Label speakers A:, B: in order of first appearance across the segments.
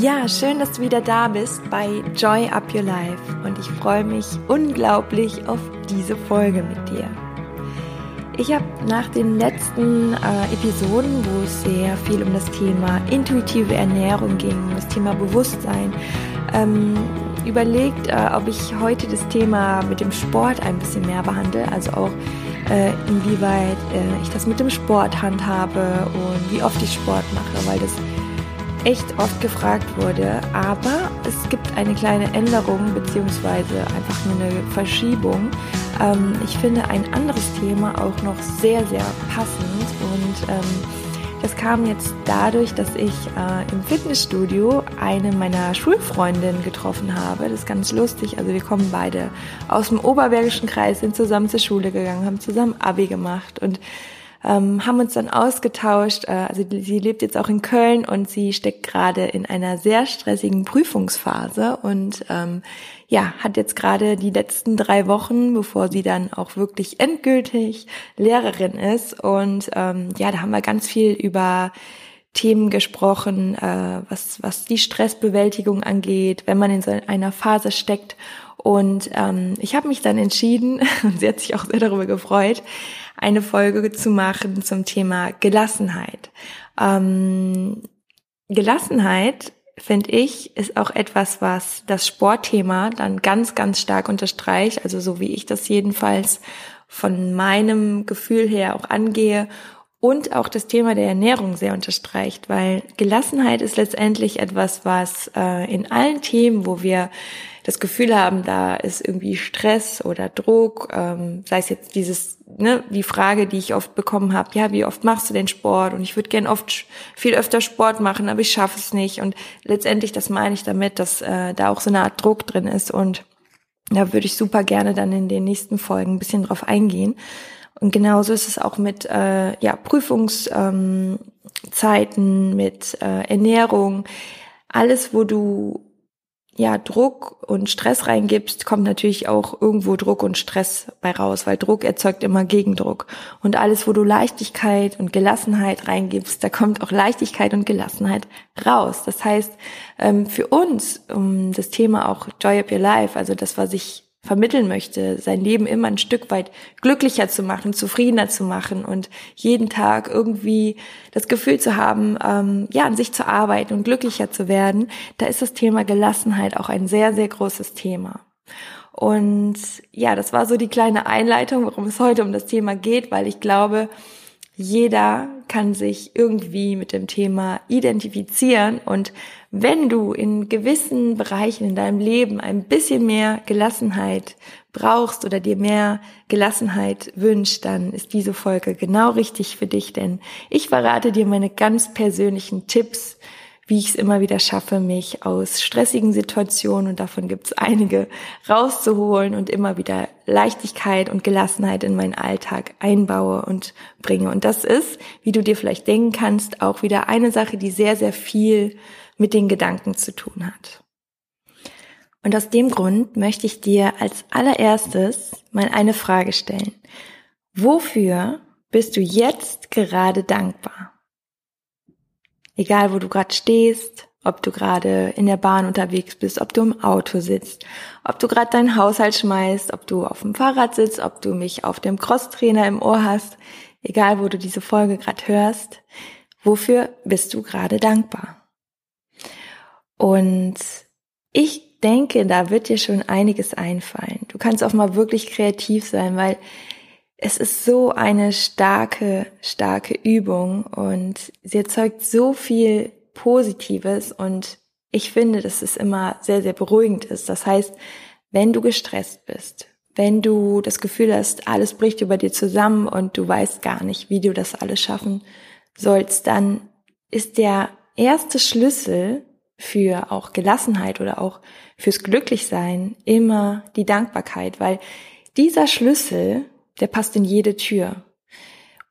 A: Ja, schön, dass du wieder da bist bei Joy Up Your Life und ich freue mich unglaublich auf diese Folge mit dir. Ich habe nach den letzten äh, Episoden, wo es sehr viel um das Thema intuitive Ernährung ging, um das Thema Bewusstsein, ähm, überlegt, äh, ob ich heute das Thema mit dem Sport ein bisschen mehr behandle, also auch äh, inwieweit äh, ich das mit dem Sport handhabe und wie oft ich Sport mache, weil das echt oft gefragt wurde. Aber es gibt eine kleine Änderung beziehungsweise einfach nur eine Verschiebung. Ähm, ich finde ein anderes Thema auch noch sehr, sehr passend und ähm, das kam jetzt dadurch, dass ich äh, im Fitnessstudio eine meiner Schulfreundinnen getroffen habe. Das ist ganz lustig. Also wir kommen beide aus dem Oberbergischen Kreis, sind zusammen zur Schule gegangen, haben zusammen Abi gemacht und ähm, haben uns dann ausgetauscht. Äh, also sie lebt jetzt auch in Köln und sie steckt gerade in einer sehr stressigen Prüfungsphase und ähm, ja, hat jetzt gerade die letzten drei Wochen, bevor sie dann auch wirklich endgültig Lehrerin ist. Und ähm, ja, da haben wir ganz viel über Themen gesprochen, äh, was, was die Stressbewältigung angeht, wenn man in so einer Phase steckt. Und ähm, ich habe mich dann entschieden, und sie hat sich auch sehr darüber gefreut, eine Folge zu machen zum Thema Gelassenheit. Ähm, Gelassenheit, finde ich, ist auch etwas, was das Sportthema dann ganz, ganz stark unterstreicht. Also so wie ich das jedenfalls von meinem Gefühl her auch angehe und auch das Thema der Ernährung sehr unterstreicht, weil Gelassenheit ist letztendlich etwas, was äh, in allen Themen, wo wir das Gefühl haben, da ist irgendwie Stress oder Druck, ähm, sei es jetzt dieses, ne, die Frage, die ich oft bekommen habe, ja, wie oft machst du den Sport? Und ich würde gern oft viel öfter Sport machen, aber ich schaffe es nicht. Und letztendlich, das meine ich damit, dass äh, da auch so eine Art Druck drin ist. Und da würde ich super gerne dann in den nächsten Folgen ein bisschen drauf eingehen. Und genauso ist es auch mit äh, ja, Prüfungszeiten, ähm, mit äh, Ernährung. Alles, wo du ja, Druck und Stress reingibst, kommt natürlich auch irgendwo Druck und Stress bei raus, weil Druck erzeugt immer Gegendruck. Und alles, wo du Leichtigkeit und Gelassenheit reingibst, da kommt auch Leichtigkeit und Gelassenheit raus. Das heißt, ähm, für uns, um das Thema auch Joy of Your Life, also das, was ich vermitteln möchte, sein Leben immer ein Stück weit glücklicher zu machen, zufriedener zu machen und jeden Tag irgendwie das Gefühl zu haben, ähm, ja, an sich zu arbeiten und glücklicher zu werden, da ist das Thema Gelassenheit auch ein sehr, sehr großes Thema. Und ja, das war so die kleine Einleitung, worum es heute um das Thema geht, weil ich glaube, jeder kann sich irgendwie mit dem Thema identifizieren. Und wenn du in gewissen Bereichen in deinem Leben ein bisschen mehr Gelassenheit brauchst oder dir mehr Gelassenheit wünscht, dann ist diese Folge genau richtig für dich, denn ich verrate dir meine ganz persönlichen Tipps, wie ich es immer wieder schaffe, mich aus stressigen Situationen, und davon gibt es einige, rauszuholen und immer wieder Leichtigkeit und Gelassenheit in meinen Alltag einbaue und bringe. Und das ist, wie du dir vielleicht denken kannst, auch wieder eine Sache, die sehr, sehr viel mit den Gedanken zu tun hat. Und aus dem Grund möchte ich dir als allererstes mal eine Frage stellen. Wofür bist du jetzt gerade dankbar? Egal, wo du gerade stehst, ob du gerade in der Bahn unterwegs bist, ob du im Auto sitzt, ob du gerade deinen Haushalt schmeißt, ob du auf dem Fahrrad sitzt, ob du mich auf dem Crosstrainer im Ohr hast, egal wo du diese Folge gerade hörst, wofür bist du gerade dankbar? Und ich denke, da wird dir schon einiges einfallen. Du kannst auch mal wirklich kreativ sein, weil es ist so eine starke, starke Übung und sie erzeugt so viel Positives und ich finde, dass es immer sehr, sehr beruhigend ist. Das heißt, wenn du gestresst bist, wenn du das Gefühl hast, alles bricht über dir zusammen und du weißt gar nicht, wie du das alles schaffen sollst, dann ist der erste Schlüssel für auch Gelassenheit oder auch fürs Glücklichsein immer die Dankbarkeit, weil dieser Schlüssel der passt in jede Tür.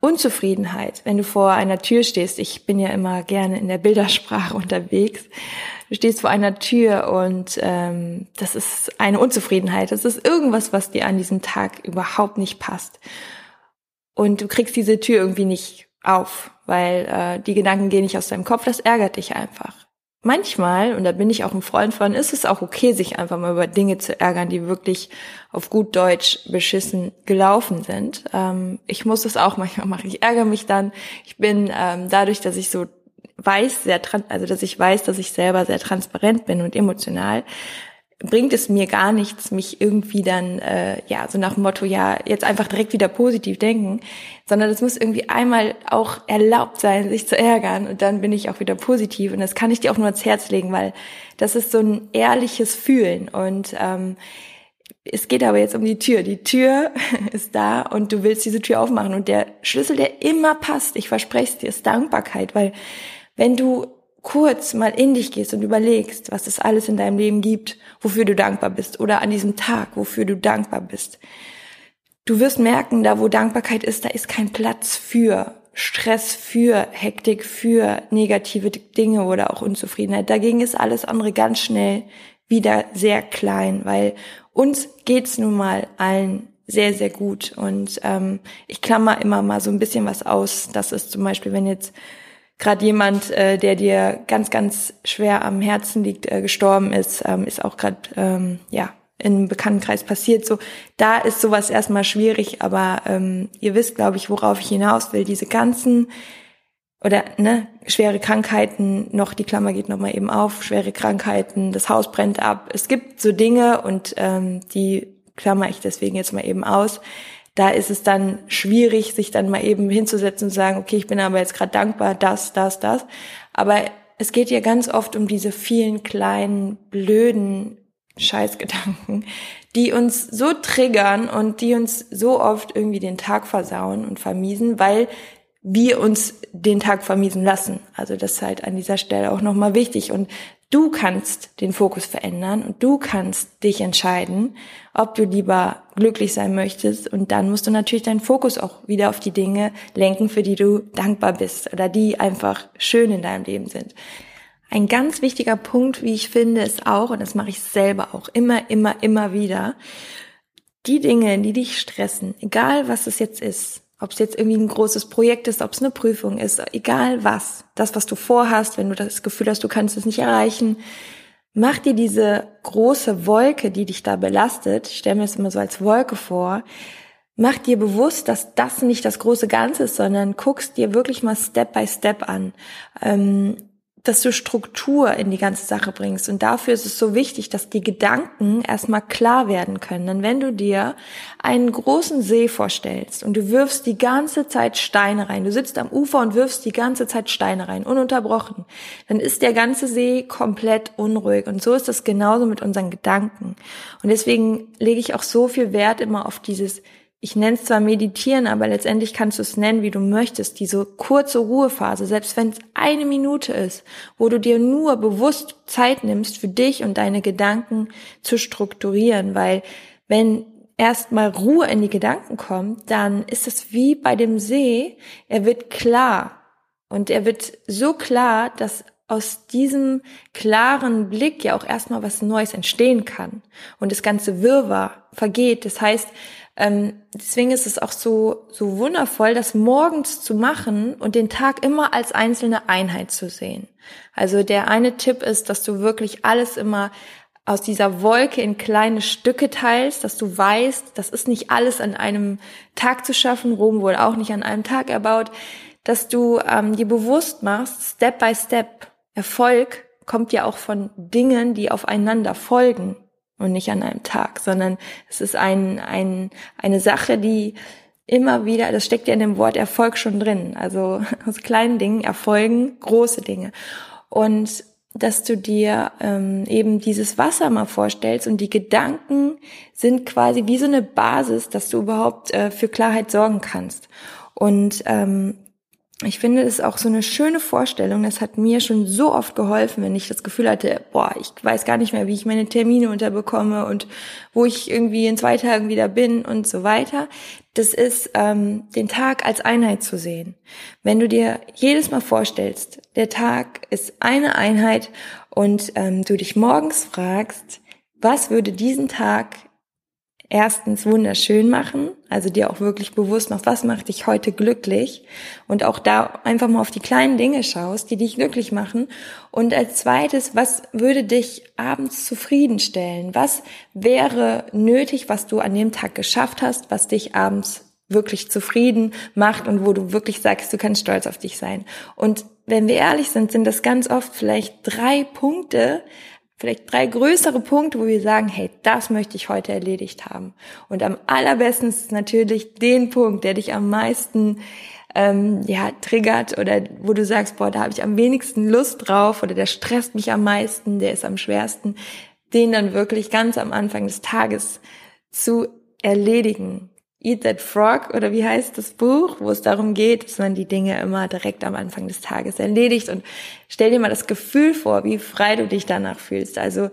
A: Unzufriedenheit, wenn du vor einer Tür stehst, ich bin ja immer gerne in der Bildersprache unterwegs, du stehst vor einer Tür und ähm, das ist eine Unzufriedenheit, das ist irgendwas, was dir an diesem Tag überhaupt nicht passt. Und du kriegst diese Tür irgendwie nicht auf, weil äh, die Gedanken gehen nicht aus deinem Kopf, das ärgert dich einfach. Manchmal, und da bin ich auch ein Freund von, ist es auch okay, sich einfach mal über Dinge zu ärgern, die wirklich auf gut Deutsch beschissen gelaufen sind. Ähm, ich muss es auch manchmal machen. Ich ärgere mich dann. Ich bin ähm, dadurch, dass ich so weiß, sehr also dass ich weiß, dass ich selber sehr transparent bin und emotional, bringt es mir gar nichts, mich irgendwie dann, äh, ja, so nach dem Motto, ja, jetzt einfach direkt wieder positiv denken, sondern es muss irgendwie einmal auch erlaubt sein, sich zu ärgern und dann bin ich auch wieder positiv und das kann ich dir auch nur ans Herz legen, weil das ist so ein ehrliches Fühlen und ähm, es geht aber jetzt um die Tür. Die Tür ist da und du willst diese Tür aufmachen und der Schlüssel, der immer passt, ich verspreche es dir, ist Dankbarkeit, weil wenn du kurz mal in dich gehst und überlegst, was es alles in deinem Leben gibt, wofür du dankbar bist oder an diesem Tag, wofür du dankbar bist. Du wirst merken, da wo Dankbarkeit ist, da ist kein Platz für Stress, für Hektik, für negative Dinge oder auch Unzufriedenheit. Dagegen ist alles andere ganz schnell wieder sehr klein, weil uns geht's nun mal allen sehr, sehr gut. Und ähm, ich klammer immer mal so ein bisschen was aus. Das ist zum Beispiel, wenn jetzt gerade jemand, äh, der dir ganz, ganz schwer am Herzen liegt, äh, gestorben ist, ähm, ist auch gerade ähm, ja im Bekanntenkreis passiert. So, da ist sowas erstmal schwierig, aber ähm, ihr wisst, glaube ich, worauf ich hinaus will. Diese ganzen oder ne, schwere Krankheiten, noch die Klammer geht nochmal eben auf, schwere Krankheiten, das Haus brennt ab. Es gibt so Dinge und ähm, die klammer ich deswegen jetzt mal eben aus, da ist es dann schwierig, sich dann mal eben hinzusetzen und sagen, okay, ich bin aber jetzt gerade dankbar, das, das, das. Aber es geht ja ganz oft um diese vielen kleinen, blöden Scheißgedanken, die uns so triggern und die uns so oft irgendwie den Tag versauen und vermiesen, weil wir uns den Tag vermiesen lassen. Also das ist halt an dieser Stelle auch nochmal wichtig. Und Du kannst den Fokus verändern und du kannst dich entscheiden, ob du lieber glücklich sein möchtest. Und dann musst du natürlich deinen Fokus auch wieder auf die Dinge lenken, für die du dankbar bist oder die einfach schön in deinem Leben sind. Ein ganz wichtiger Punkt, wie ich finde, ist auch, und das mache ich selber auch immer, immer, immer wieder, die Dinge, die dich stressen, egal was es jetzt ist, ob es jetzt irgendwie ein großes Projekt ist, ob es eine Prüfung ist, egal was, das, was du vorhast, wenn du das Gefühl hast, du kannst es nicht erreichen, mach dir diese große Wolke, die dich da belastet, ich stelle mir es immer so als Wolke vor, mach dir bewusst, dass das nicht das große Ganze ist, sondern guckst dir wirklich mal Step by Step an. Ähm, dass du Struktur in die ganze Sache bringst. Und dafür ist es so wichtig, dass die Gedanken erstmal klar werden können. Denn wenn du dir einen großen See vorstellst und du wirfst die ganze Zeit Steine rein, du sitzt am Ufer und wirfst die ganze Zeit Steine rein, ununterbrochen, dann ist der ganze See komplett unruhig. Und so ist das genauso mit unseren Gedanken. Und deswegen lege ich auch so viel Wert immer auf dieses ich nenne es zwar meditieren, aber letztendlich kannst du es nennen, wie du möchtest, diese kurze Ruhephase, selbst wenn es eine Minute ist, wo du dir nur bewusst Zeit nimmst, für dich und deine Gedanken zu strukturieren, weil wenn erstmal Ruhe in die Gedanken kommt, dann ist es wie bei dem See, er wird klar. Und er wird so klar, dass aus diesem klaren Blick ja auch erstmal was Neues entstehen kann. Und das ganze Wirrwarr vergeht. Das heißt, ähm, deswegen ist es auch so, so wundervoll, das morgens zu machen und den Tag immer als einzelne Einheit zu sehen. Also der eine Tipp ist, dass du wirklich alles immer aus dieser Wolke in kleine Stücke teilst, dass du weißt, das ist nicht alles an einem Tag zu schaffen, Rom wohl auch nicht an einem Tag erbaut, dass du ähm, dir bewusst machst, Step by Step, Erfolg kommt ja auch von Dingen, die aufeinander folgen und nicht an einem Tag, sondern es ist ein, ein, eine Sache, die immer wieder, das steckt ja in dem Wort Erfolg schon drin, also aus kleinen Dingen erfolgen große Dinge. Und dass du dir ähm, eben dieses Wasser mal vorstellst und die Gedanken sind quasi wie so eine Basis, dass du überhaupt äh, für Klarheit sorgen kannst. Und ähm, ich finde es auch so eine schöne Vorstellung. Das hat mir schon so oft geholfen, wenn ich das Gefühl hatte, boah, ich weiß gar nicht mehr, wie ich meine Termine unterbekomme und wo ich irgendwie in zwei Tagen wieder bin und so weiter. Das ist, ähm, den Tag als Einheit zu sehen. Wenn du dir jedes Mal vorstellst, der Tag ist eine Einheit und ähm, du dich morgens fragst, was würde diesen Tag erstens wunderschön machen, also dir auch wirklich bewusst machst, was macht dich heute glücklich und auch da einfach mal auf die kleinen Dinge schaust, die dich glücklich machen und als zweites, was würde dich abends zufriedenstellen? Was wäre nötig, was du an dem Tag geschafft hast, was dich abends wirklich zufrieden macht und wo du wirklich sagst, du kannst stolz auf dich sein. Und wenn wir ehrlich sind, sind das ganz oft vielleicht drei Punkte, vielleicht drei größere Punkte, wo wir sagen, hey, das möchte ich heute erledigt haben. Und am allerbesten ist es natürlich den Punkt, der dich am meisten ähm, ja, triggert oder wo du sagst, boah, da habe ich am wenigsten Lust drauf oder der stresst mich am meisten, der ist am schwersten, den dann wirklich ganz am Anfang des Tages zu erledigen. Eat That Frog oder wie heißt das Buch, wo es darum geht, dass man die Dinge immer direkt am Anfang des Tages erledigt und stell dir mal das Gefühl vor, wie frei du dich danach fühlst. Also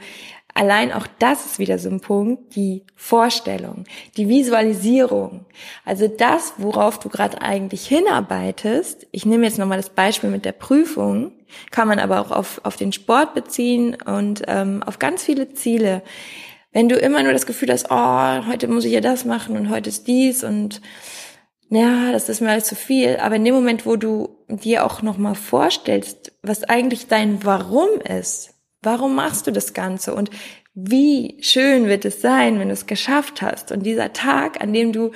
A: allein auch das ist wieder so ein Punkt, die Vorstellung, die Visualisierung. Also das, worauf du gerade eigentlich hinarbeitest. Ich nehme jetzt nochmal das Beispiel mit der Prüfung, kann man aber auch auf, auf den Sport beziehen und ähm, auf ganz viele Ziele wenn du immer nur das Gefühl hast, oh, heute muss ich ja das machen und heute ist dies und ja, das ist mir alles zu viel. Aber in dem Moment, wo du dir auch nochmal vorstellst, was eigentlich dein Warum ist, warum machst du das Ganze und wie schön wird es sein, wenn du es geschafft hast und dieser Tag, an dem du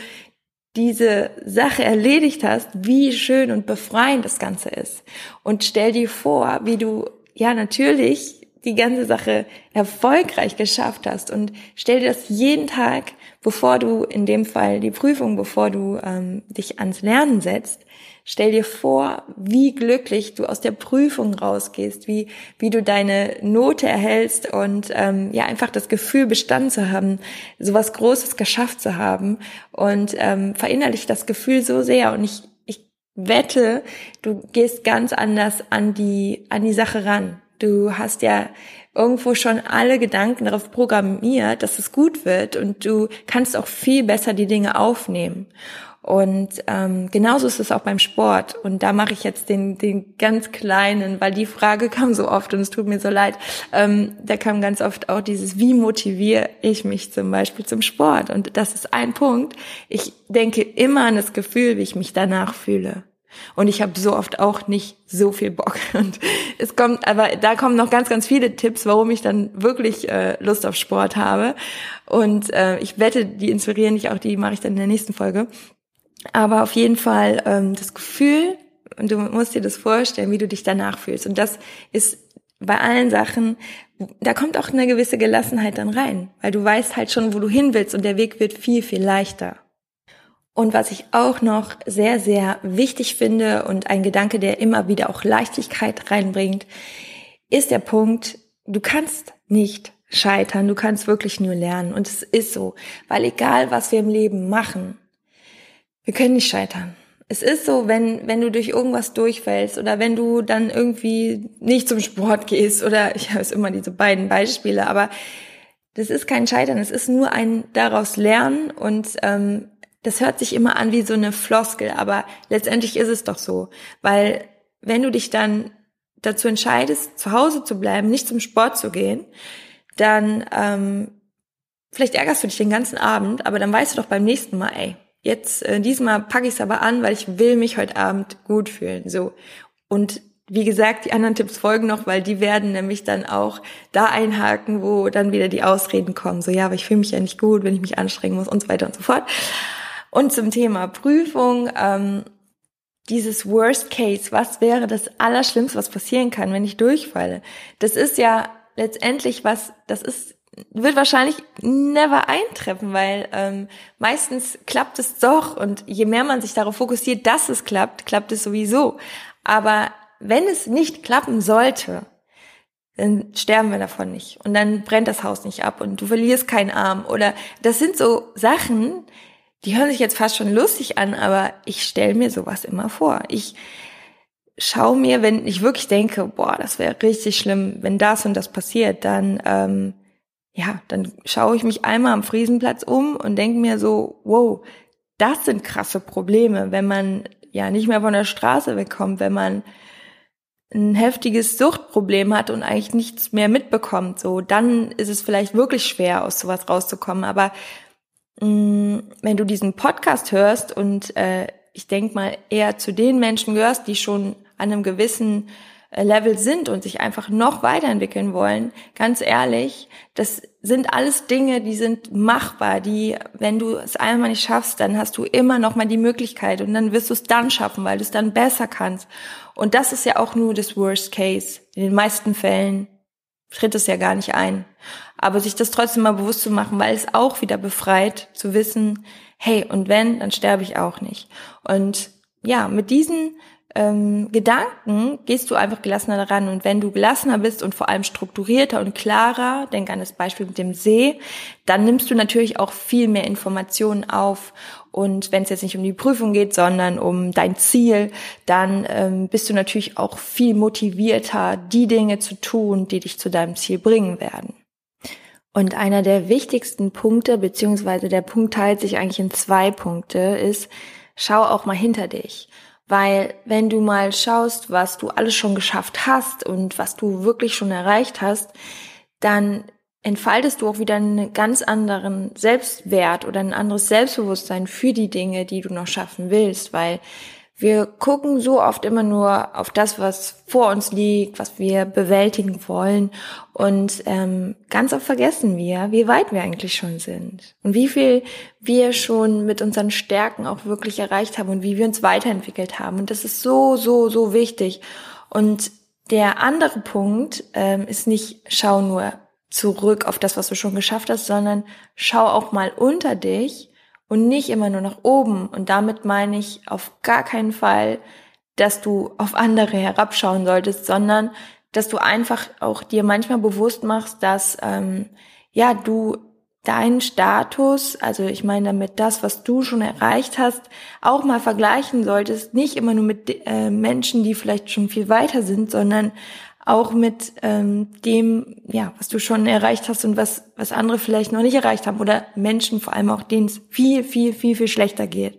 A: diese Sache erledigt hast, wie schön und befreiend das Ganze ist. Und stell dir vor, wie du ja natürlich die ganze Sache erfolgreich geschafft hast. Und stell dir das jeden Tag, bevor du in dem Fall die Prüfung, bevor du ähm, dich ans Lernen setzt, stell dir vor, wie glücklich du aus der Prüfung rausgehst, wie wie du deine Note erhältst und ähm, ja einfach das Gefühl bestanden zu haben, sowas Großes geschafft zu haben. Und ähm, verinnerlich das Gefühl so sehr. Und ich ich wette, du gehst ganz anders an die an die Sache ran Du hast ja irgendwo schon alle Gedanken darauf programmiert, dass es gut wird und du kannst auch viel besser die Dinge aufnehmen. Und ähm, genauso ist es auch beim Sport. Und da mache ich jetzt den, den ganz kleinen, weil die Frage kam so oft und es tut mir so leid. Ähm, da kam ganz oft auch dieses, wie motiviere ich mich zum Beispiel zum Sport? Und das ist ein Punkt. Ich denke immer an das Gefühl, wie ich mich danach fühle. Und ich habe so oft auch nicht so viel Bock. Und es kommt, aber da kommen noch ganz, ganz viele Tipps, warum ich dann wirklich äh, Lust auf Sport habe. Und äh, ich wette, die inspirieren dich auch, die mache ich dann in der nächsten Folge. Aber auf jeden Fall ähm, das Gefühl, und du musst dir das vorstellen, wie du dich danach fühlst. Und das ist bei allen Sachen, da kommt auch eine gewisse Gelassenheit dann rein, weil du weißt halt schon, wo du hin willst und der Weg wird viel, viel leichter. Und was ich auch noch sehr, sehr wichtig finde und ein Gedanke, der immer wieder auch Leichtigkeit reinbringt, ist der Punkt, du kannst nicht scheitern, du kannst wirklich nur lernen. Und es ist so, weil egal was wir im Leben machen, wir können nicht scheitern. Es ist so, wenn, wenn du durch irgendwas durchfällst oder wenn du dann irgendwie nicht zum Sport gehst oder ich habe es immer diese beiden Beispiele, aber das ist kein Scheitern, es ist nur ein daraus lernen und ähm, das hört sich immer an wie so eine Floskel, aber letztendlich ist es doch so, weil wenn du dich dann dazu entscheidest, zu Hause zu bleiben, nicht zum Sport zu gehen, dann ähm, vielleicht ärgerst du dich den ganzen Abend, aber dann weißt du doch beim nächsten Mal, ey, jetzt äh, diesmal packe ich es aber an, weil ich will mich heute Abend gut fühlen, so und wie gesagt, die anderen Tipps folgen noch, weil die werden nämlich dann auch da einhaken, wo dann wieder die Ausreden kommen. So, ja, aber ich fühle mich ja nicht gut, wenn ich mich anstrengen muss und so weiter und so fort. Und zum Thema Prüfung, ähm, dieses Worst Case, was wäre das Allerschlimmste, was passieren kann, wenn ich durchfalle? Das ist ja letztendlich was, das ist wird wahrscheinlich never eintreffen, weil ähm, meistens klappt es doch und je mehr man sich darauf fokussiert, dass es klappt, klappt es sowieso. Aber wenn es nicht klappen sollte, dann sterben wir davon nicht und dann brennt das Haus nicht ab und du verlierst keinen Arm oder das sind so Sachen, die hören sich jetzt fast schon lustig an, aber ich stelle mir sowas immer vor. Ich schaue mir, wenn ich wirklich denke, boah, das wäre richtig schlimm, wenn das und das passiert, dann ähm, ja, dann schaue ich mich einmal am Friesenplatz um und denke mir so, wow, das sind krasse Probleme, wenn man ja nicht mehr von der Straße wegkommt, wenn man ein heftiges Suchtproblem hat und eigentlich nichts mehr mitbekommt, so, dann ist es vielleicht wirklich schwer, aus sowas rauszukommen. Aber mm, wenn du diesen Podcast hörst und äh, ich denk mal eher zu den Menschen gehörst, die schon an einem gewissen äh, Level sind und sich einfach noch weiterentwickeln wollen, ganz ehrlich, das sind alles Dinge, die sind machbar, die, wenn du es einmal nicht schaffst, dann hast du immer noch mal die Möglichkeit und dann wirst du es dann schaffen, weil du es dann besser kannst. Und das ist ja auch nur das Worst Case. In den meisten Fällen tritt es ja gar nicht ein. Aber sich das trotzdem mal bewusst zu machen, weil es auch wieder befreit, zu wissen, hey, und wenn, dann sterbe ich auch nicht. Und ja, mit diesen ähm, Gedanken gehst du einfach gelassener daran. Und wenn du gelassener bist und vor allem strukturierter und klarer, denk an das Beispiel mit dem See, dann nimmst du natürlich auch viel mehr Informationen auf. Und wenn es jetzt nicht um die Prüfung geht, sondern um dein Ziel, dann ähm, bist du natürlich auch viel motivierter, die Dinge zu tun, die dich zu deinem Ziel bringen werden. Und einer der wichtigsten Punkte, beziehungsweise der Punkt teilt sich eigentlich in zwei Punkte, ist, schau auch mal hinter dich. Weil wenn du mal schaust, was du alles schon geschafft hast und was du wirklich schon erreicht hast, dann entfaltest du auch wieder einen ganz anderen Selbstwert oder ein anderes Selbstbewusstsein für die Dinge, die du noch schaffen willst, weil wir gucken so oft immer nur auf das, was vor uns liegt, was wir bewältigen wollen. Und ähm, ganz oft vergessen wir, wie weit wir eigentlich schon sind. Und wie viel wir schon mit unseren Stärken auch wirklich erreicht haben und wie wir uns weiterentwickelt haben. Und das ist so, so, so wichtig. Und der andere Punkt ähm, ist nicht, schau nur zurück auf das, was du schon geschafft hast, sondern schau auch mal unter dich und nicht immer nur nach oben. Und damit meine ich auf gar keinen Fall, dass du auf andere herabschauen solltest, sondern dass du einfach auch dir manchmal bewusst machst, dass ähm, ja du deinen Status, also ich meine damit das, was du schon erreicht hast, auch mal vergleichen solltest, nicht immer nur mit äh, Menschen, die vielleicht schon viel weiter sind, sondern auch mit ähm, dem, ja, was du schon erreicht hast und was, was andere vielleicht noch nicht erreicht haben oder Menschen vor allem auch, denen es viel, viel, viel, viel schlechter geht.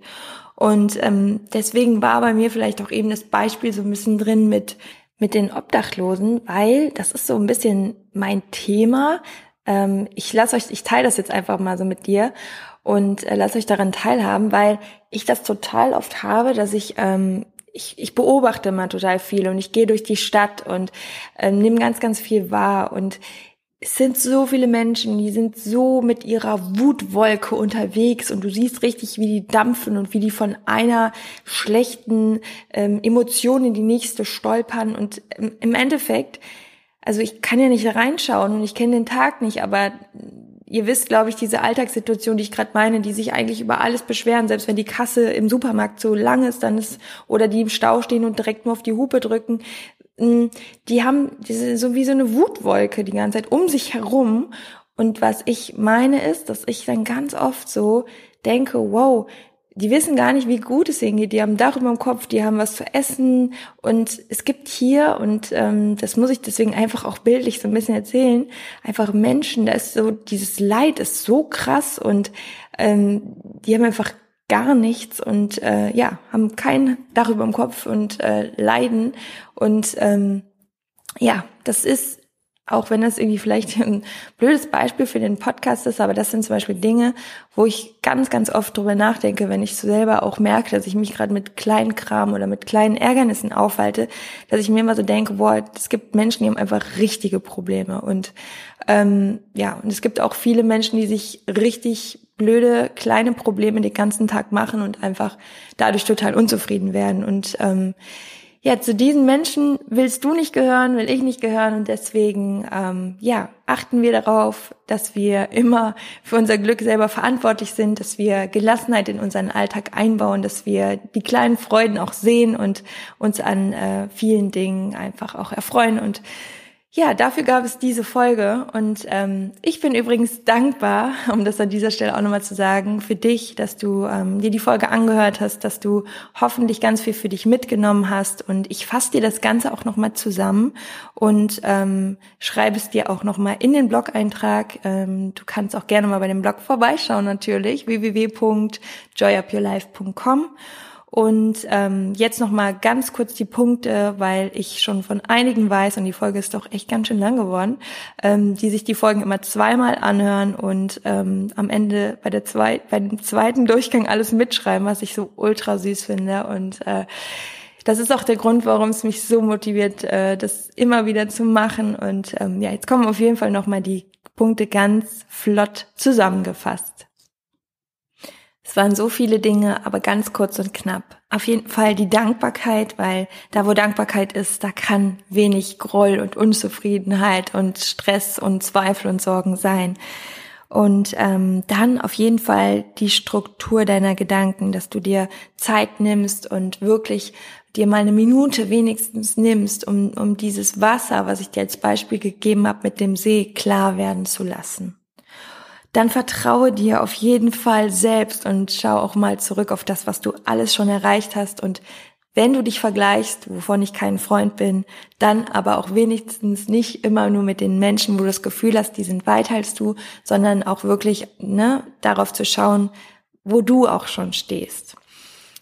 A: Und ähm, deswegen war bei mir vielleicht auch eben das Beispiel so ein bisschen drin mit, mit den Obdachlosen, weil das ist so ein bisschen mein Thema. Ähm, ich lasse euch, ich teile das jetzt einfach mal so mit dir und äh, lasse euch daran teilhaben, weil ich das total oft habe, dass ich ähm, ich, ich beobachte mal total viel und ich gehe durch die Stadt und ähm, nehme ganz, ganz viel wahr und es sind so viele Menschen, die sind so mit ihrer Wutwolke unterwegs und du siehst richtig, wie die dampfen und wie die von einer schlechten ähm, Emotion in die nächste stolpern und ähm, im Endeffekt, also ich kann ja nicht reinschauen und ich kenne den Tag nicht, aber ihr wisst, glaube ich, diese Alltagssituation, die ich gerade meine, die sich eigentlich über alles beschweren, selbst wenn die Kasse im Supermarkt so lang ist, dann ist oder die im Stau stehen und direkt nur auf die Hupe drücken, mm, die haben diese so wie so eine Wutwolke die ganze Zeit um sich herum. Und was ich meine ist, dass ich dann ganz oft so denke, wow, die wissen gar nicht, wie gut es ihnen geht. Die haben Dach über dem Kopf, die haben was zu essen und es gibt hier und ähm, das muss ich deswegen einfach auch bildlich so ein bisschen erzählen. Einfach Menschen, da ist so dieses Leid ist so krass und ähm, die haben einfach gar nichts und äh, ja haben kein Dach über dem Kopf und äh, leiden und ähm, ja, das ist auch wenn das irgendwie vielleicht ein blödes Beispiel für den Podcast ist, aber das sind zum Beispiel Dinge, wo ich ganz, ganz oft drüber nachdenke, wenn ich selber auch merke, dass ich mich gerade mit kleinen Kram oder mit kleinen Ärgernissen aufhalte, dass ich mir immer so denke, boah, es gibt Menschen, die haben einfach richtige Probleme. Und ähm, ja, und es gibt auch viele Menschen, die sich richtig blöde kleine Probleme den ganzen Tag machen und einfach dadurch total unzufrieden werden. Und ähm, ja, zu diesen Menschen willst du nicht gehören, will ich nicht gehören. Und deswegen, ähm, ja, achten wir darauf, dass wir immer für unser Glück selber verantwortlich sind, dass wir Gelassenheit in unseren Alltag einbauen, dass wir die kleinen Freuden auch sehen und uns an äh, vielen Dingen einfach auch erfreuen. Und ja, dafür gab es diese Folge und ähm, ich bin übrigens dankbar, um das an dieser Stelle auch nochmal zu sagen, für dich, dass du ähm, dir die Folge angehört hast, dass du hoffentlich ganz viel für dich mitgenommen hast und ich fasse dir das Ganze auch nochmal zusammen und ähm, schreibe es dir auch nochmal in den Blog-Eintrag. Ähm, du kannst auch gerne mal bei dem Blog vorbeischauen natürlich, www.joyupyourlife.com Und ähm, jetzt noch mal ganz kurz die Punkte, weil ich schon von einigen weiß und die Folge ist doch echt ganz schön lang geworden, ähm, die sich die Folgen immer zweimal anhören und ähm, am Ende bei der zweit, bei dem zweiten Durchgang alles mitschreiben, was ich so ultra süß finde und äh, das ist auch der Grund, warum es mich so motiviert, äh, das immer wieder zu machen. Und ähm, ja, jetzt kommen auf jeden Fall nochmal die Punkte ganz flott zusammengefasst. Es waren so viele Dinge, aber ganz kurz und knapp. Auf jeden Fall die Dankbarkeit, weil da, wo Dankbarkeit ist, da kann wenig Groll und Unzufriedenheit und Stress und Zweifel und Sorgen sein. Und ähm, dann auf jeden Fall die Struktur deiner Gedanken, dass du dir Zeit nimmst und wirklich dir mal eine Minute wenigstens nimmst, um, um dieses Wasser, was ich dir als Beispiel gegeben habe, mit dem See klar werden zu lassen. Dann vertraue dir auf jeden Fall selbst und schau auch mal zurück auf das, was du alles schon erreicht hast. Und wenn du dich vergleichst, wovon ich kein Freund bin, dann aber auch wenigstens nicht immer nur mit den Menschen, wo du das Gefühl hast, die sind weiter als du, sondern auch wirklich ne, darauf zu schauen, wo du auch schon stehst.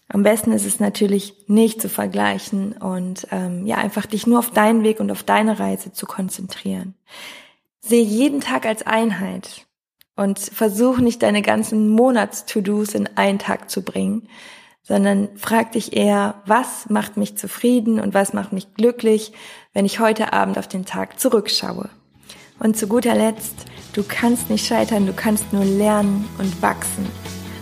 A: Am besten ist es natürlich nicht zu vergleichen und ähm, ja einfach dich nur auf deinen Weg und auf deine Reise zu konzentrieren. Sehe jeden Tag als Einheit und versuch nicht deine ganzen Monats-To-Dos in einen Tag zu bringen, sondern frag dich eher, was macht mich zufrieden und was macht mich glücklich, wenn ich heute Abend auf den Tag zurückschaue. Und zu guter Letzt, du kannst nicht scheitern, du kannst nur lernen und wachsen.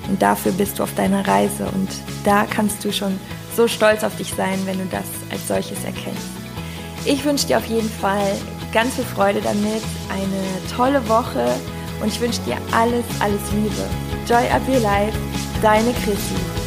A: Und dafür bist du auf deiner Reise und da kannst du schon so stolz auf dich sein, wenn du das als solches erkennst. Ich wünsche dir auf jeden Fall ganz viel Freude damit, eine tolle Woche und ich wünsche dir alles, alles Liebe. Joy up your life, deine Chrissy.